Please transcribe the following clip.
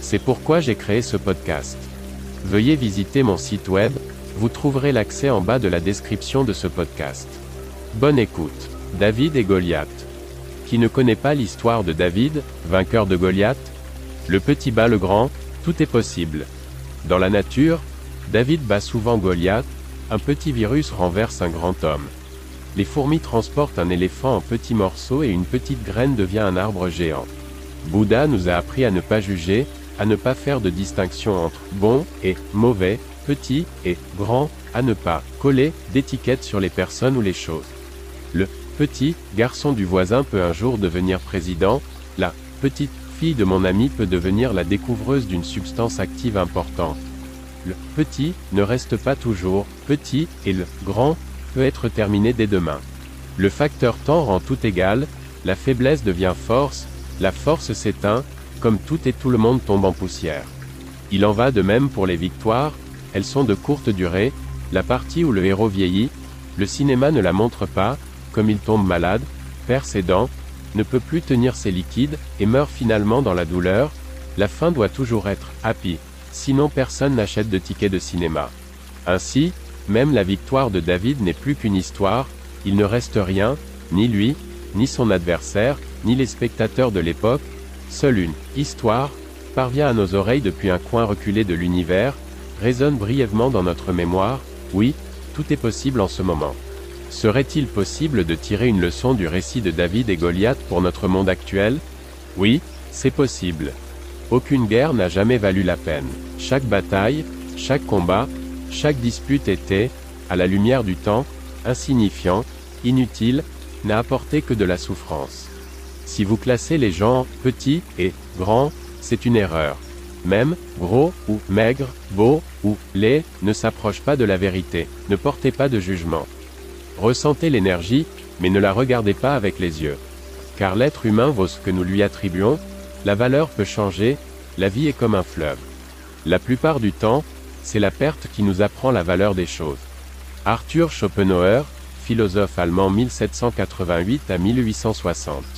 C'est pourquoi j'ai créé ce podcast. Veuillez visiter mon site web, vous trouverez l'accès en bas de la description de ce podcast. Bonne écoute. David et Goliath. Qui ne connaît pas l'histoire de David, vainqueur de Goliath? Le petit bat le grand, tout est possible. Dans la nature, David bat souvent Goliath, un petit virus renverse un grand homme. Les fourmis transportent un éléphant en petits morceaux et une petite graine devient un arbre géant. Bouddha nous a appris à ne pas juger, à ne pas faire de distinction entre bon et mauvais, petit et grand, à ne pas coller d'étiquettes sur les personnes ou les choses. Le petit garçon du voisin peut un jour devenir président, la petite fille de mon ami peut devenir la découvreuse d'une substance active importante. Le petit ne reste pas toujours petit et le grand peut être terminé dès demain. Le facteur temps rend tout égal, la faiblesse devient force, la force s'éteint, comme tout et tout le monde tombe en poussière. Il en va de même pour les victoires, elles sont de courte durée, la partie où le héros vieillit, le cinéma ne la montre pas, comme il tombe malade, perd ses dents, ne peut plus tenir ses liquides, et meurt finalement dans la douleur, la fin doit toujours être happy, sinon personne n'achète de tickets de cinéma. Ainsi, même la victoire de David n'est plus qu'une histoire, il ne reste rien, ni lui, ni son adversaire, ni les spectateurs de l'époque, seule une histoire parvient à nos oreilles depuis un coin reculé de l'univers, résonne brièvement dans notre mémoire, oui, tout est possible en ce moment. Serait-il possible de tirer une leçon du récit de David et Goliath pour notre monde actuel? Oui, c'est possible. Aucune guerre n'a jamais valu la peine. Chaque bataille, chaque combat, chaque dispute était, à la lumière du temps, insignifiant, inutile, n'a apporté que de la souffrance. Si vous classez les gens petits et grands, c'est une erreur. Même, gros ou maigre, beau ou laid, ne s'approche pas de la vérité, ne portez pas de jugement. Ressentez l'énergie, mais ne la regardez pas avec les yeux. Car l'être humain vaut ce que nous lui attribuons, la valeur peut changer, la vie est comme un fleuve. La plupart du temps, c'est la perte qui nous apprend la valeur des choses. Arthur Schopenhauer, philosophe allemand 1788 à 1860.